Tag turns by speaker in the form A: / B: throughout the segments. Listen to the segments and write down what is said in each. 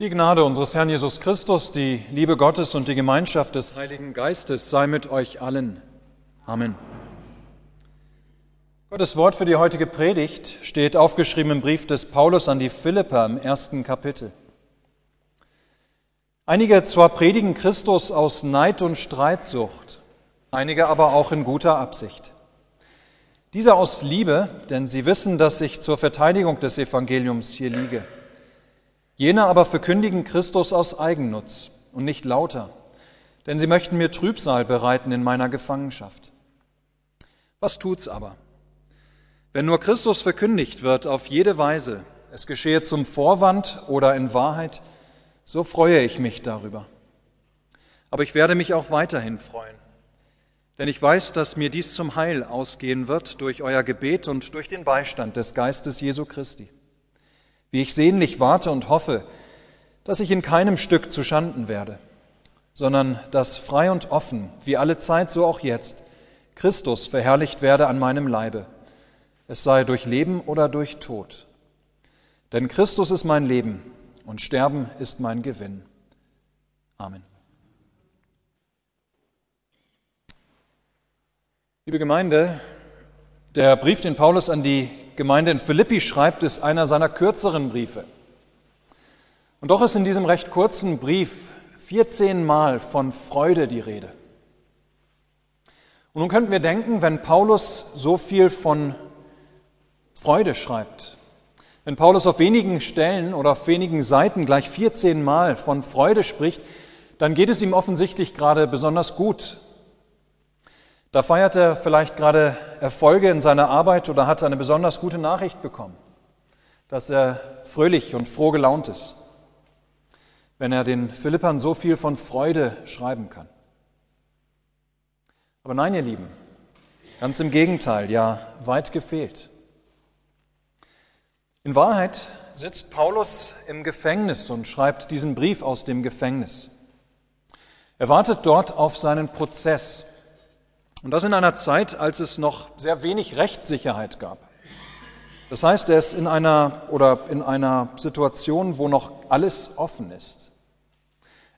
A: Die Gnade unseres Herrn Jesus Christus, die Liebe Gottes und die Gemeinschaft des Heiligen Geistes sei mit euch allen. Amen. Gottes Wort für die heutige Predigt steht aufgeschrieben im Brief des Paulus an die Philipper im ersten Kapitel. Einige zwar predigen Christus aus Neid und Streitsucht, einige aber auch in guter Absicht. Diese aus Liebe, denn sie wissen, dass ich zur Verteidigung des Evangeliums hier liege. Jene aber verkündigen Christus aus Eigennutz und nicht lauter, denn sie möchten mir Trübsal bereiten in meiner Gefangenschaft. Was tut's aber? Wenn nur Christus verkündigt wird auf jede Weise, es geschehe zum Vorwand oder in Wahrheit, so freue ich mich darüber. Aber ich werde mich auch weiterhin freuen, denn ich weiß, dass mir dies zum Heil ausgehen wird durch euer Gebet und durch den Beistand des Geistes Jesu Christi wie ich sehnlich warte und hoffe, dass ich in keinem Stück zu Schanden werde, sondern dass frei und offen, wie alle Zeit, so auch jetzt, Christus verherrlicht werde an meinem Leibe, es sei durch Leben oder durch Tod. Denn Christus ist mein Leben und Sterben ist mein Gewinn. Amen. Liebe Gemeinde, der Brief, den Paulus an die Gemeinde in Philippi schreibt, ist einer seiner kürzeren Briefe. Und doch ist in diesem recht kurzen Brief 14 Mal von Freude die Rede. Und nun könnten wir denken, wenn Paulus so viel von Freude schreibt, wenn Paulus auf wenigen Stellen oder auf wenigen Seiten gleich 14 Mal von Freude spricht, dann geht es ihm offensichtlich gerade besonders gut da feiert er vielleicht gerade Erfolge in seiner Arbeit oder hat eine besonders gute Nachricht bekommen, dass er fröhlich und froh gelaunt ist, wenn er den Philippern so viel von Freude schreiben kann. Aber nein, ihr Lieben, ganz im Gegenteil, ja, weit gefehlt. In Wahrheit sitzt Paulus im Gefängnis und schreibt diesen Brief aus dem Gefängnis. Er wartet dort auf seinen Prozess. Und das in einer Zeit, als es noch sehr wenig Rechtssicherheit gab. Das heißt, er ist in einer oder in einer Situation, wo noch alles offen ist.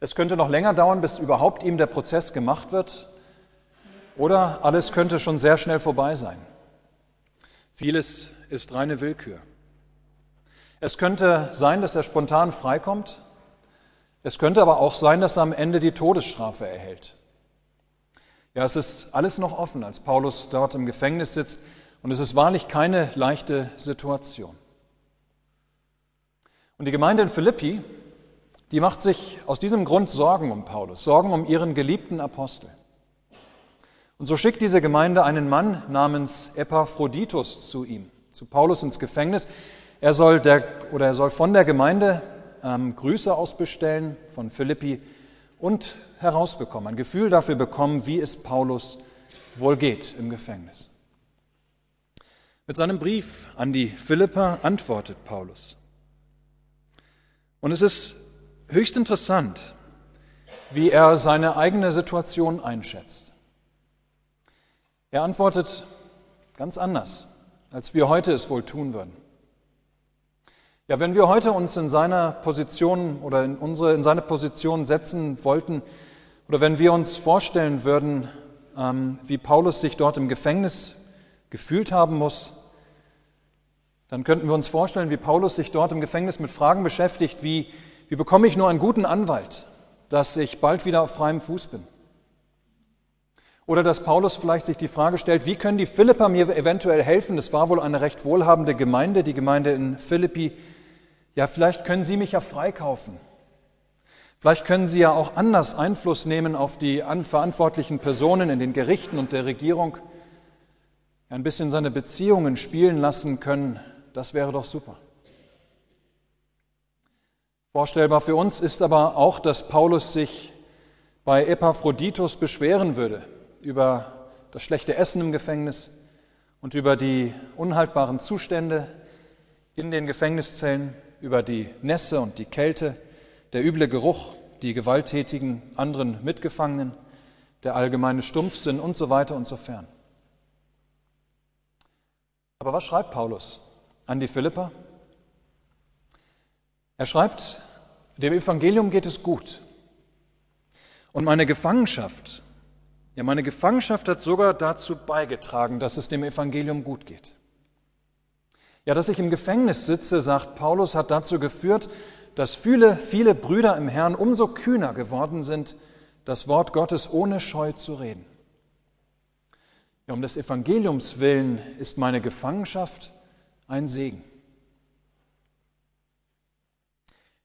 A: Es könnte noch länger dauern, bis überhaupt ihm der Prozess gemacht wird, oder alles könnte schon sehr schnell vorbei sein. Vieles ist reine Willkür. Es könnte sein, dass er spontan freikommt. Es könnte aber auch sein, dass er am Ende die Todesstrafe erhält. Ja, es ist alles noch offen, als Paulus dort im Gefängnis sitzt. Und es ist wahrlich keine leichte Situation. Und die Gemeinde in Philippi, die macht sich aus diesem Grund Sorgen um Paulus, Sorgen um ihren geliebten Apostel. Und so schickt diese Gemeinde einen Mann namens Epaphroditus zu ihm, zu Paulus ins Gefängnis. Er soll der, oder er soll von der Gemeinde ähm, Grüße ausbestellen von Philippi und herausbekommen, ein Gefühl dafür bekommen, wie es Paulus wohl geht im Gefängnis. Mit seinem Brief an die Philipper antwortet Paulus. Und es ist höchst interessant, wie er seine eigene Situation einschätzt. Er antwortet ganz anders, als wir heute es wohl tun würden. Ja, wenn wir heute uns in seiner Position oder in unsere, in seine Position setzen wollten, oder wenn wir uns vorstellen würden, ähm, wie Paulus sich dort im Gefängnis gefühlt haben muss, dann könnten wir uns vorstellen, wie Paulus sich dort im Gefängnis mit Fragen beschäftigt, wie, wie bekomme ich nur einen guten Anwalt, dass ich bald wieder auf freiem Fuß bin? Oder dass Paulus vielleicht sich die Frage stellt, wie können die Philipper mir eventuell helfen? Es war wohl eine recht wohlhabende Gemeinde, die Gemeinde in Philippi, ja, vielleicht können Sie mich ja freikaufen. Vielleicht können Sie ja auch anders Einfluss nehmen auf die verantwortlichen Personen in den Gerichten und der Regierung. Ein bisschen seine Beziehungen spielen lassen können, das wäre doch super. Vorstellbar für uns ist aber auch, dass Paulus sich bei Epaphroditus beschweren würde über das schlechte Essen im Gefängnis und über die unhaltbaren Zustände in den Gefängniszellen über die Nässe und die Kälte, der üble Geruch, die gewalttätigen anderen Mitgefangenen, der allgemeine Stumpfsinn und so weiter und so fern. Aber was schreibt Paulus an die Philipper? Er schreibt dem Evangelium geht es gut. Und meine Gefangenschaft, ja, meine Gefangenschaft hat sogar dazu beigetragen, dass es dem Evangelium gut geht. Ja, dass ich im Gefängnis sitze, sagt Paulus, hat dazu geführt, dass viele, viele Brüder im Herrn umso kühner geworden sind, das Wort Gottes ohne Scheu zu reden. Ja, um des Evangeliums willen ist meine Gefangenschaft ein Segen.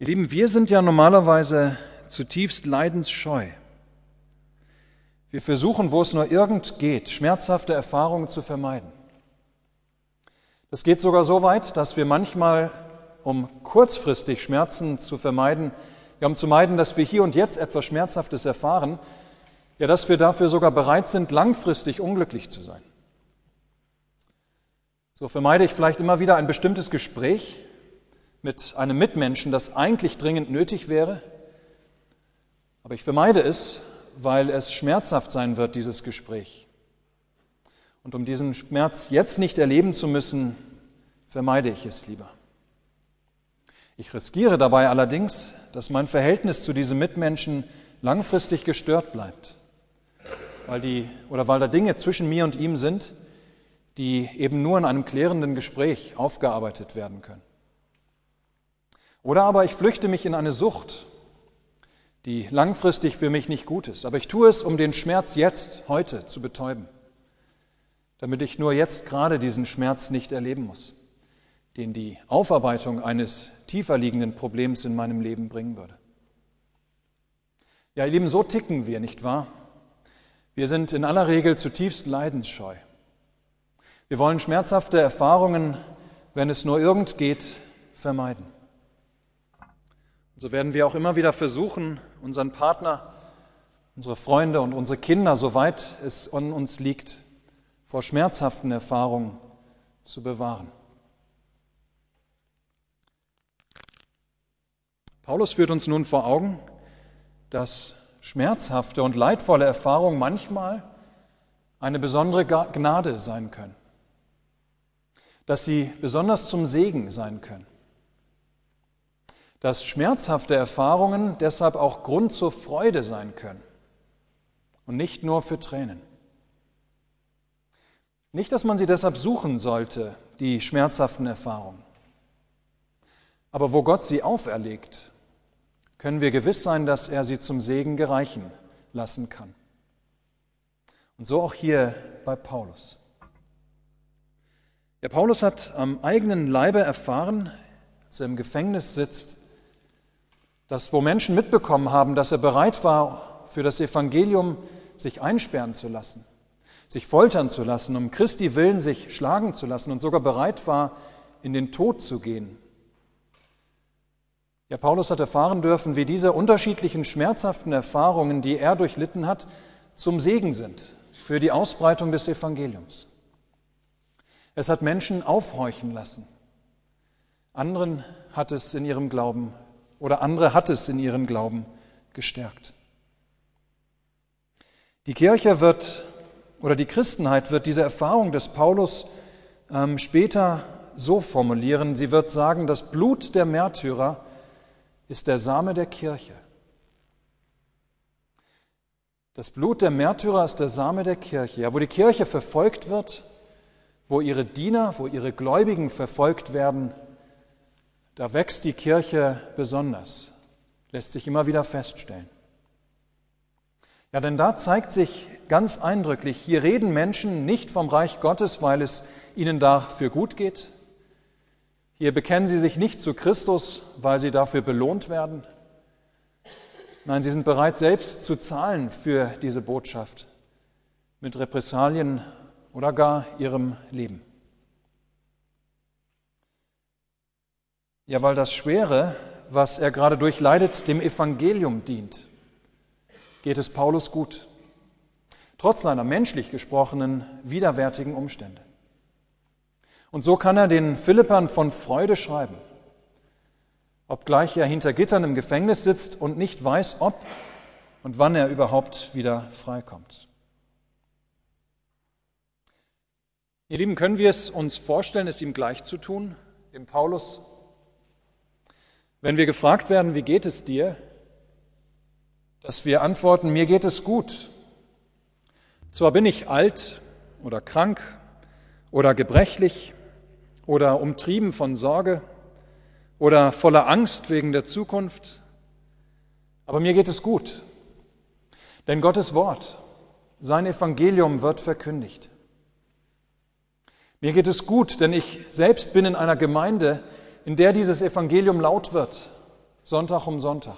A: Ihr Lieben, wir sind ja normalerweise zutiefst leidensscheu. Wir versuchen, wo es nur irgend geht, schmerzhafte Erfahrungen zu vermeiden. Das geht sogar so weit, dass wir manchmal, um kurzfristig Schmerzen zu vermeiden, ja, um zu meiden, dass wir hier und jetzt etwas Schmerzhaftes erfahren, ja, dass wir dafür sogar bereit sind, langfristig unglücklich zu sein. So vermeide ich vielleicht immer wieder ein bestimmtes Gespräch mit einem Mitmenschen, das eigentlich dringend nötig wäre, aber ich vermeide es, weil es schmerzhaft sein wird, dieses Gespräch. Und um diesen Schmerz jetzt nicht erleben zu müssen, vermeide ich es lieber. Ich riskiere dabei allerdings, dass mein Verhältnis zu diesem Mitmenschen langfristig gestört bleibt, weil die oder weil da Dinge zwischen mir und ihm sind, die eben nur in einem klärenden Gespräch aufgearbeitet werden können. Oder aber ich flüchte mich in eine Sucht die langfristig für mich nicht gut ist. Aber ich tue es, um den Schmerz jetzt, heute zu betäuben, damit ich nur jetzt gerade diesen Schmerz nicht erleben muss, den die Aufarbeitung eines tiefer liegenden Problems in meinem Leben bringen würde. Ja, ihr Lieben, so ticken wir, nicht wahr? Wir sind in aller Regel zutiefst leidensscheu. Wir wollen schmerzhafte Erfahrungen, wenn es nur irgend geht, vermeiden. So werden wir auch immer wieder versuchen, unseren Partner, unsere Freunde und unsere Kinder, soweit es an uns liegt, vor schmerzhaften Erfahrungen zu bewahren. Paulus führt uns nun vor Augen, dass schmerzhafte und leidvolle Erfahrungen manchmal eine besondere Gnade sein können, dass sie besonders zum Segen sein können dass schmerzhafte Erfahrungen deshalb auch Grund zur Freude sein können und nicht nur für Tränen. Nicht, dass man sie deshalb suchen sollte, die schmerzhaften Erfahrungen. Aber wo Gott sie auferlegt, können wir gewiss sein, dass er sie zum Segen gereichen lassen kann. Und so auch hier bei Paulus. Der Paulus hat am eigenen Leibe erfahren, als er im Gefängnis sitzt, dass wo Menschen mitbekommen haben, dass er bereit war, für das Evangelium sich einsperren zu lassen, sich foltern zu lassen, um Christi willen sich schlagen zu lassen und sogar bereit war, in den Tod zu gehen. Ja, Paulus hat erfahren dürfen, wie diese unterschiedlichen schmerzhaften Erfahrungen, die er durchlitten hat, zum Segen sind für die Ausbreitung des Evangeliums. Es hat Menschen aufhorchen lassen. Anderen hat es in ihrem Glauben oder andere hat es in ihrem Glauben gestärkt. Die Kirche wird oder die Christenheit wird diese Erfahrung des Paulus ähm, später so formulieren. Sie wird sagen, das Blut der Märtyrer ist der Same der Kirche. Das Blut der Märtyrer ist der Same der Kirche. Ja, wo die Kirche verfolgt wird, wo ihre Diener, wo ihre Gläubigen verfolgt werden, da wächst die Kirche besonders, lässt sich immer wieder feststellen. Ja, denn da zeigt sich ganz eindrücklich, hier reden Menschen nicht vom Reich Gottes, weil es ihnen dafür gut geht. Hier bekennen sie sich nicht zu Christus, weil sie dafür belohnt werden. Nein, sie sind bereit, selbst zu zahlen für diese Botschaft mit Repressalien oder gar ihrem Leben. Ja, weil das Schwere, was er gerade durchleidet, dem Evangelium dient, geht es Paulus gut, trotz seiner menschlich gesprochenen widerwärtigen Umstände. Und so kann er den Philippern von Freude schreiben, obgleich er hinter Gittern im Gefängnis sitzt und nicht weiß, ob und wann er überhaupt wieder freikommt. Ihr Lieben, können wir es uns vorstellen, es ihm gleich zu tun, dem Paulus wenn wir gefragt werden, wie geht es dir, dass wir antworten, mir geht es gut. Zwar bin ich alt oder krank oder gebrechlich oder umtrieben von Sorge oder voller Angst wegen der Zukunft, aber mir geht es gut. Denn Gottes Wort, sein Evangelium wird verkündigt. Mir geht es gut, denn ich selbst bin in einer Gemeinde, in der dieses Evangelium laut wird, Sonntag um Sonntag.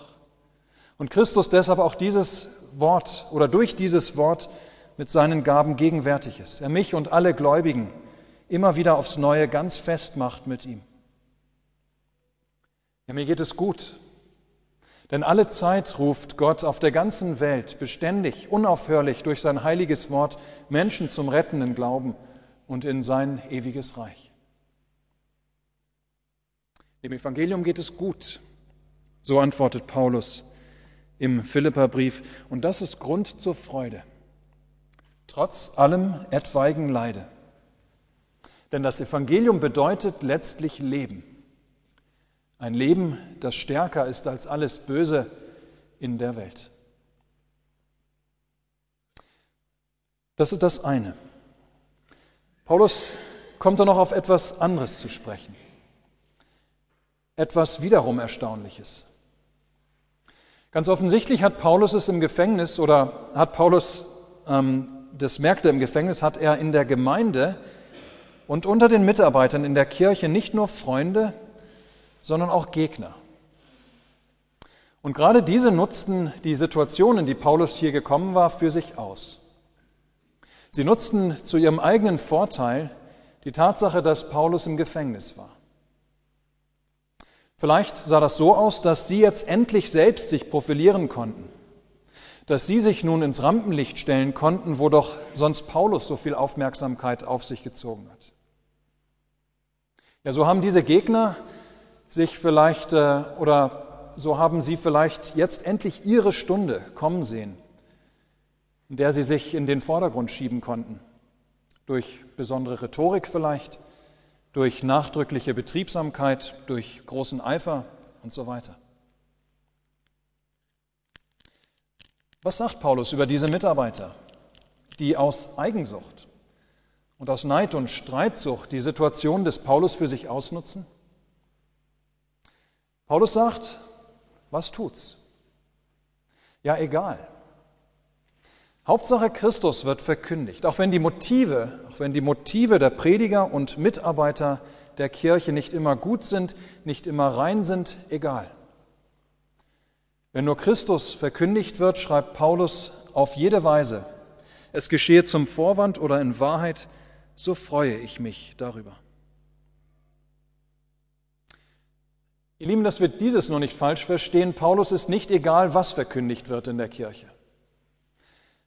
A: Und Christus deshalb auch dieses Wort oder durch dieses Wort mit seinen Gaben gegenwärtig ist. Er mich und alle Gläubigen immer wieder aufs Neue ganz fest macht mit ihm. Ja, mir geht es gut, denn alle Zeit ruft Gott auf der ganzen Welt beständig, unaufhörlich durch sein heiliges Wort Menschen zum rettenden Glauben und in sein ewiges Reich. Dem Evangelium geht es gut, so antwortet Paulus im Philipperbrief, und das ist Grund zur Freude, trotz allem etwaigen Leide. Denn das Evangelium bedeutet letztlich Leben. Ein Leben, das stärker ist als alles Böse in der Welt. Das ist das eine. Paulus kommt dann noch auf etwas anderes zu sprechen. Etwas wiederum Erstaunliches. Ganz offensichtlich hat Paulus es im Gefängnis oder hat Paulus, ähm, das merkte im Gefängnis, hat er in der Gemeinde und unter den Mitarbeitern in der Kirche nicht nur Freunde, sondern auch Gegner. Und gerade diese nutzten die Situation, in die Paulus hier gekommen war, für sich aus. Sie nutzten zu ihrem eigenen Vorteil die Tatsache, dass Paulus im Gefängnis war. Vielleicht sah das so aus, dass sie jetzt endlich selbst sich profilieren konnten, dass sie sich nun ins Rampenlicht stellen konnten, wo doch sonst Paulus so viel Aufmerksamkeit auf sich gezogen hat. Ja, so haben diese Gegner sich vielleicht äh, oder so haben sie vielleicht jetzt endlich ihre Stunde kommen sehen, in der sie sich in den Vordergrund schieben konnten. Durch besondere Rhetorik vielleicht, durch nachdrückliche Betriebsamkeit, durch großen Eifer und so weiter. Was sagt Paulus über diese Mitarbeiter, die aus Eigensucht und aus Neid und Streitsucht die Situation des Paulus für sich ausnutzen? Paulus sagt, was tut's? Ja, egal. Hauptsache Christus wird verkündigt, auch wenn die Motive, auch wenn die Motive der Prediger und Mitarbeiter der Kirche nicht immer gut sind, nicht immer rein sind, egal. Wenn nur Christus verkündigt wird, schreibt Paulus auf jede Weise, es geschehe zum Vorwand oder in Wahrheit, so freue ich mich darüber. Ihr Lieben, dass wir dieses nur nicht falsch verstehen, Paulus ist nicht egal, was verkündigt wird in der Kirche.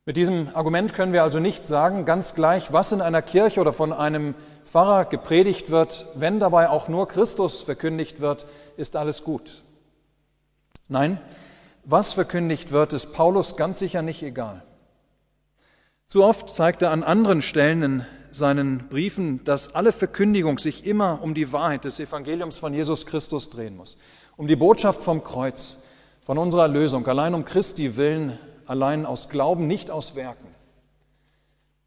A: Mit diesem Argument können wir also nicht sagen, ganz gleich, was in einer Kirche oder von einem Pfarrer gepredigt wird, wenn dabei auch nur Christus verkündigt wird, ist alles gut. Nein, was verkündigt wird, ist Paulus ganz sicher nicht egal. Zu oft zeigt er an anderen Stellen in seinen Briefen, dass alle Verkündigung sich immer um die Wahrheit des Evangeliums von Jesus Christus drehen muss, um die Botschaft vom Kreuz, von unserer Lösung, allein um Christi willen allein aus Glauben, nicht aus Werken.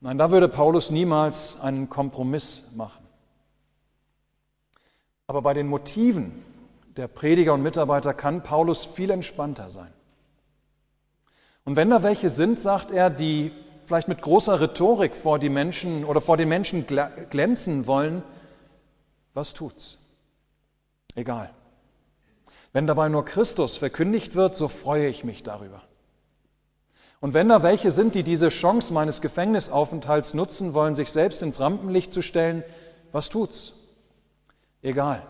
A: Nein, da würde Paulus niemals einen Kompromiss machen. Aber bei den Motiven der Prediger und Mitarbeiter kann Paulus viel entspannter sein. Und wenn da welche sind, sagt er, die vielleicht mit großer Rhetorik vor die Menschen oder vor den Menschen glänzen wollen, was tut's? Egal. Wenn dabei nur Christus verkündigt wird, so freue ich mich darüber. Und wenn da welche sind, die diese Chance meines Gefängnisaufenthalts nutzen wollen, sich selbst ins Rampenlicht zu stellen, was tut's? Egal.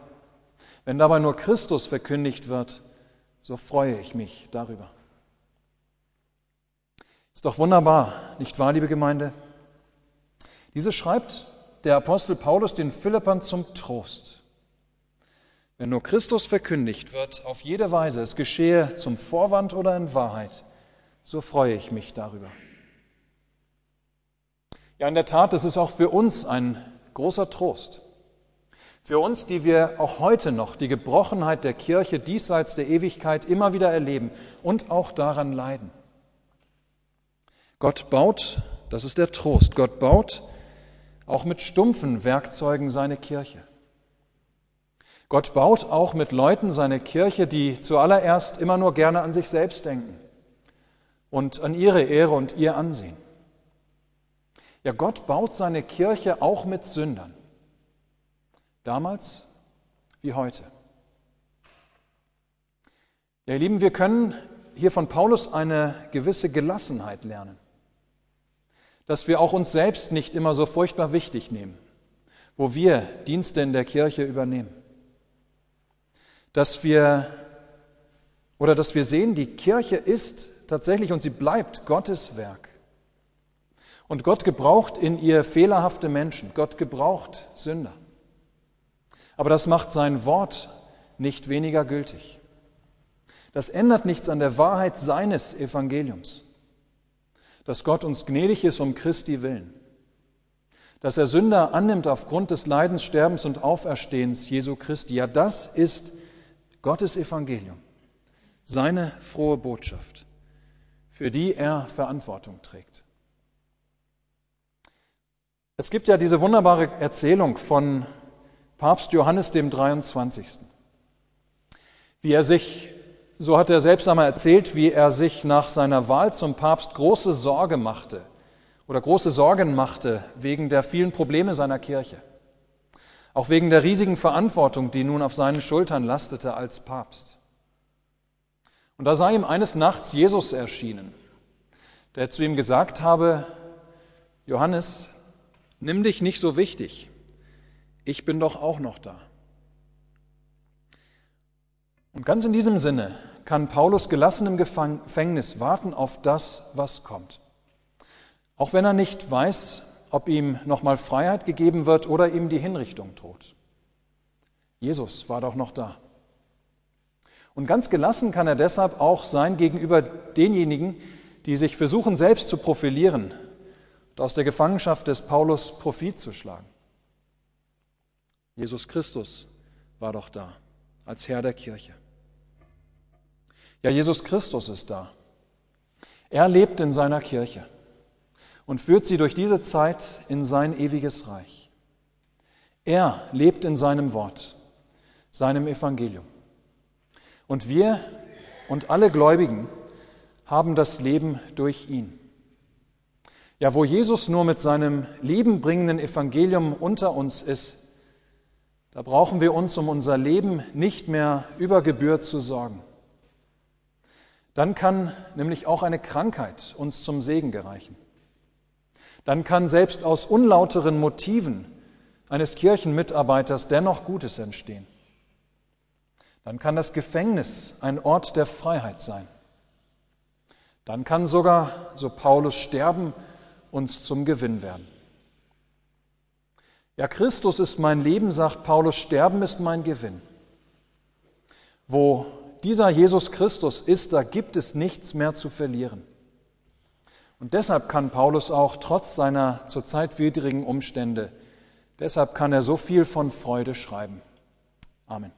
A: Wenn dabei nur Christus verkündigt wird, so freue ich mich darüber. Ist doch wunderbar, nicht wahr, liebe Gemeinde? Diese schreibt der Apostel Paulus den Philippern zum Trost. Wenn nur Christus verkündigt wird, auf jede Weise, es geschehe zum Vorwand oder in Wahrheit, so freue ich mich darüber. Ja, in der Tat, das ist auch für uns ein großer Trost. Für uns, die wir auch heute noch die Gebrochenheit der Kirche diesseits der Ewigkeit immer wieder erleben und auch daran leiden. Gott baut, das ist der Trost, Gott baut auch mit stumpfen Werkzeugen seine Kirche. Gott baut auch mit Leuten seine Kirche, die zuallererst immer nur gerne an sich selbst denken und an ihre Ehre und ihr Ansehen. Ja, Gott baut seine Kirche auch mit Sündern. Damals wie heute. Ja, ihr Lieben, wir können hier von Paulus eine gewisse Gelassenheit lernen. Dass wir auch uns selbst nicht immer so furchtbar wichtig nehmen, wo wir Dienste in der Kirche übernehmen. Dass wir oder dass wir sehen, die Kirche ist tatsächlich und sie bleibt Gottes Werk. Und Gott gebraucht in ihr fehlerhafte Menschen. Gott gebraucht Sünder. Aber das macht sein Wort nicht weniger gültig. Das ändert nichts an der Wahrheit seines Evangeliums, dass Gott uns gnädig ist um Christi willen, dass er Sünder annimmt aufgrund des Leidens, Sterbens und Auferstehens Jesu Christi. Ja, das ist Gottes Evangelium, seine frohe Botschaft, für die er Verantwortung trägt. Es gibt ja diese wunderbare Erzählung von Papst Johannes dem 23. Wie er sich, so hat er selbst einmal erzählt, wie er sich nach seiner Wahl zum Papst große Sorge machte oder große Sorgen machte wegen der vielen Probleme seiner Kirche. Auch wegen der riesigen Verantwortung, die nun auf seinen Schultern lastete als Papst. Und da sei ihm eines Nachts Jesus erschienen, der zu ihm gesagt habe, Johannes, nimm dich nicht so wichtig ich bin doch auch noch da. Und ganz in diesem Sinne kann Paulus gelassen im Gefängnis warten auf das, was kommt. Auch wenn er nicht weiß, ob ihm nochmal Freiheit gegeben wird oder ihm die Hinrichtung droht. Jesus war doch noch da. Und ganz gelassen kann er deshalb auch sein gegenüber denjenigen, die sich versuchen, selbst zu profilieren und aus der Gefangenschaft des Paulus Profit zu schlagen. Jesus Christus war doch da als Herr der Kirche. Ja, Jesus Christus ist da. Er lebt in seiner Kirche und führt sie durch diese Zeit in sein ewiges Reich. Er lebt in seinem Wort, seinem Evangelium. Und wir und alle Gläubigen haben das Leben durch ihn. Ja, wo Jesus nur mit seinem lebenbringenden Evangelium unter uns ist, da brauchen wir uns um unser Leben nicht mehr über Gebühr zu sorgen. Dann kann nämlich auch eine Krankheit uns zum Segen gereichen. Dann kann selbst aus unlauteren Motiven eines Kirchenmitarbeiters dennoch Gutes entstehen. Dann kann das Gefängnis ein Ort der Freiheit sein. Dann kann sogar, so Paulus, Sterben uns zum Gewinn werden. Ja, Christus ist mein Leben, sagt Paulus, Sterben ist mein Gewinn. Wo dieser Jesus Christus ist, da gibt es nichts mehr zu verlieren. Und deshalb kann Paulus auch trotz seiner zurzeit widrigen Umstände, deshalb kann er so viel von Freude schreiben. Amen.